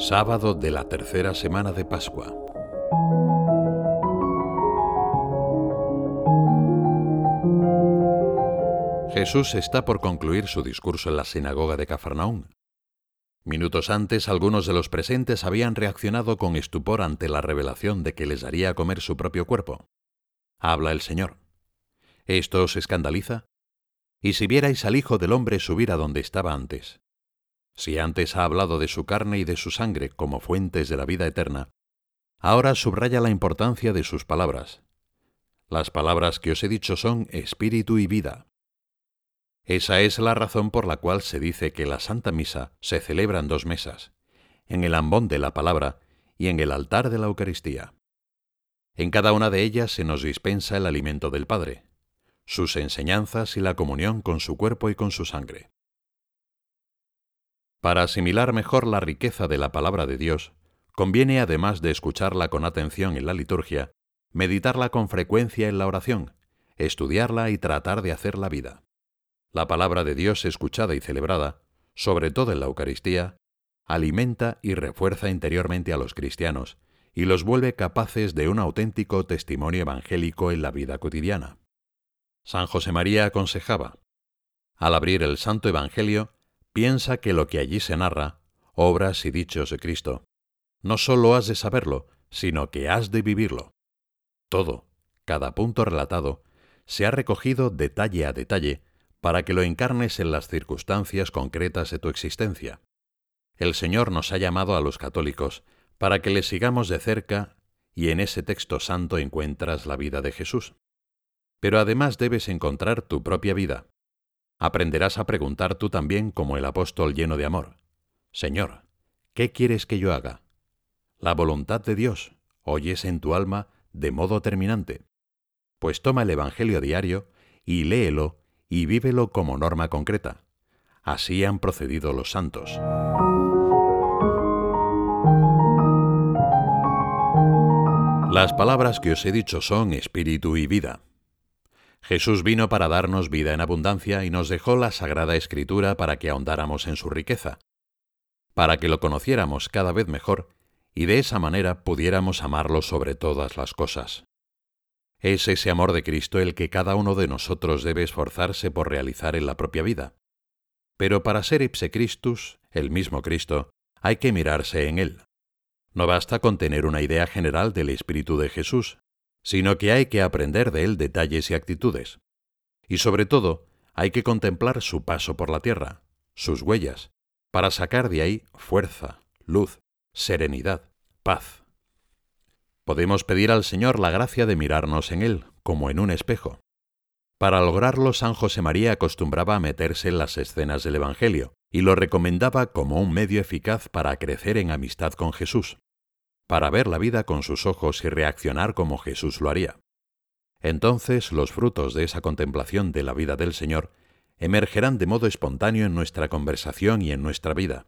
Sábado de la tercera semana de Pascua. Jesús está por concluir su discurso en la sinagoga de Cafarnaún. Minutos antes, algunos de los presentes habían reaccionado con estupor ante la revelación de que les haría comer su propio cuerpo. Habla el Señor. ¿Esto os escandaliza? Y si vierais al Hijo del Hombre subir a donde estaba antes. Si antes ha hablado de su carne y de su sangre como fuentes de la vida eterna, ahora subraya la importancia de sus palabras. Las palabras que os he dicho son espíritu y vida. Esa es la razón por la cual se dice que la Santa Misa se celebra en dos mesas, en el ambón de la palabra y en el altar de la Eucaristía. En cada una de ellas se nos dispensa el alimento del Padre, sus enseñanzas y la comunión con su cuerpo y con su sangre. Para asimilar mejor la riqueza de la palabra de Dios, conviene además de escucharla con atención en la liturgia, meditarla con frecuencia en la oración, estudiarla y tratar de hacer la vida. La palabra de Dios escuchada y celebrada, sobre todo en la Eucaristía, alimenta y refuerza interiormente a los cristianos y los vuelve capaces de un auténtico testimonio evangélico en la vida cotidiana. San José María aconsejaba, al abrir el Santo Evangelio, piensa que lo que allí se narra, obras y dichos de Cristo, no sólo has de saberlo, sino que has de vivirlo. Todo, cada punto relatado, se ha recogido detalle a detalle para que lo encarnes en las circunstancias concretas de tu existencia. El Señor nos ha llamado a los católicos para que le sigamos de cerca y en ese texto santo encuentras la vida de Jesús. Pero además debes encontrar tu propia vida. Aprenderás a preguntar tú también como el apóstol lleno de amor. Señor, ¿qué quieres que yo haga? La voluntad de Dios oyes en tu alma de modo terminante. Pues toma el Evangelio diario y léelo y vívelo como norma concreta. Así han procedido los santos. Las palabras que os he dicho son espíritu y vida. Jesús vino para darnos vida en abundancia y nos dejó la Sagrada Escritura para que ahondáramos en su riqueza, para que lo conociéramos cada vez mejor y de esa manera pudiéramos amarlo sobre todas las cosas. Es ese amor de Cristo el que cada uno de nosotros debe esforzarse por realizar en la propia vida. Pero para ser ipse Christus, el mismo Cristo, hay que mirarse en Él. No basta con tener una idea general del Espíritu de Jesús, sino que hay que aprender de Él detalles y actitudes. Y sobre todo, hay que contemplar su paso por la tierra, sus huellas, para sacar de ahí fuerza, luz, serenidad, paz. Podemos pedir al Señor la gracia de mirarnos en Él, como en un espejo. Para lograrlo, San José María acostumbraba a meterse en las escenas del Evangelio, y lo recomendaba como un medio eficaz para crecer en amistad con Jesús, para ver la vida con sus ojos y reaccionar como Jesús lo haría. Entonces los frutos de esa contemplación de la vida del Señor emergerán de modo espontáneo en nuestra conversación y en nuestra vida.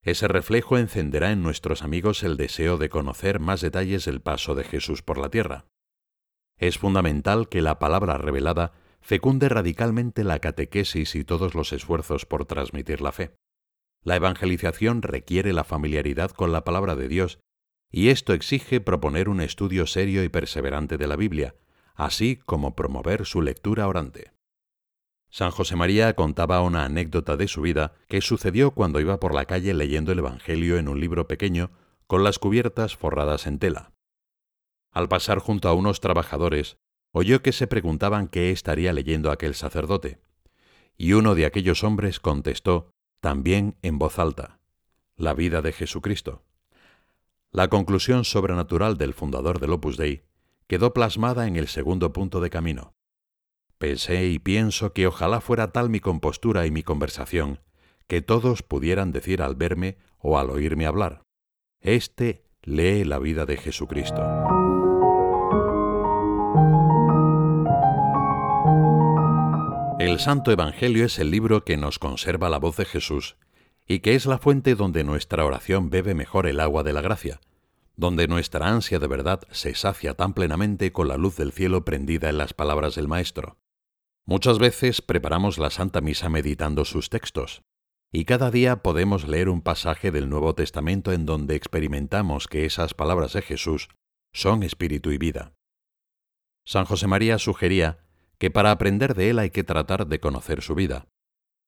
Ese reflejo encenderá en nuestros amigos el deseo de conocer más detalles del paso de Jesús por la tierra. Es fundamental que la palabra revelada fecunde radicalmente la catequesis y todos los esfuerzos por transmitir la fe. La evangelización requiere la familiaridad con la palabra de Dios, y esto exige proponer un estudio serio y perseverante de la Biblia, así como promover su lectura orante. San José María contaba una anécdota de su vida que sucedió cuando iba por la calle leyendo el Evangelio en un libro pequeño con las cubiertas forradas en tela. Al pasar junto a unos trabajadores, oyó que se preguntaban qué estaría leyendo aquel sacerdote, y uno de aquellos hombres contestó, también en voz alta, la vida de Jesucristo. La conclusión sobrenatural del fundador del Opus Dei quedó plasmada en el segundo punto de camino. Pensé y pienso que ojalá fuera tal mi compostura y mi conversación, que todos pudieran decir al verme o al oírme hablar, Este lee la vida de Jesucristo. El Santo Evangelio es el libro que nos conserva la voz de Jesús y que es la fuente donde nuestra oración bebe mejor el agua de la gracia, donde nuestra ansia de verdad se sacia tan plenamente con la luz del cielo prendida en las palabras del Maestro. Muchas veces preparamos la Santa Misa meditando sus textos, Y cada día podemos leer un pasaje del Nuevo Testamento en donde experimentamos que esas palabras de Jesús son espíritu y vida. San José María sugería que para aprender de él hay que tratar de conocer su vida,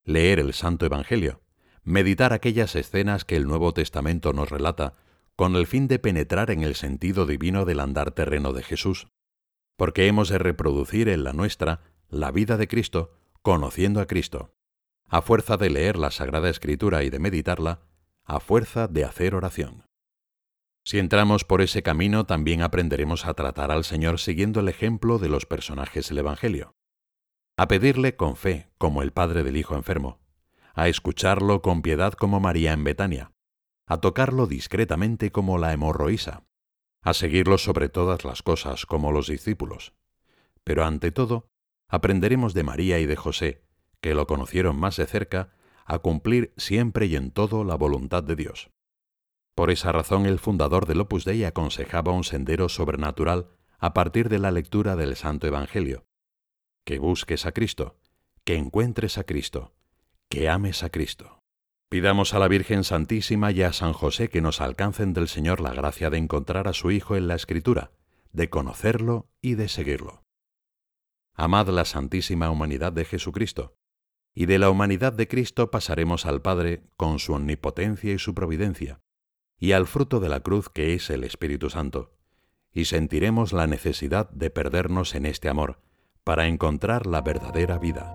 leer el Santo Evangelio, meditar aquellas escenas que el Nuevo Testamento nos relata, con el fin de penetrar en el sentido divino del andar terreno de Jesús, porque hemos de reproducir en la nuestra la vida de Cristo, conociendo a Cristo a fuerza de leer la Sagrada Escritura y de meditarla, a fuerza de hacer oración. Si entramos por ese camino, también aprenderemos a tratar al Señor siguiendo el ejemplo de los personajes del Evangelio, a pedirle con fe, como el padre del hijo enfermo, a escucharlo con piedad como María en Betania, a tocarlo discretamente como la hemorroísa, a seguirlo sobre todas las cosas como los discípulos. Pero ante todo, aprenderemos de María y de José, que lo conocieron más de cerca, a cumplir siempre y en todo la voluntad de Dios. Por esa razón el fundador del Opus Dei aconsejaba un sendero sobrenatural a partir de la lectura del Santo Evangelio. Que busques a Cristo, que encuentres a Cristo, que ames a Cristo. Pidamos a la Virgen Santísima y a San José que nos alcancen del Señor la gracia de encontrar a su Hijo en la Escritura, de conocerlo y de seguirlo. Amad la Santísima Humanidad de Jesucristo, y de la humanidad de Cristo pasaremos al Padre con su omnipotencia y su providencia, y al fruto de la cruz que es el Espíritu Santo, y sentiremos la necesidad de perdernos en este amor para encontrar la verdadera vida.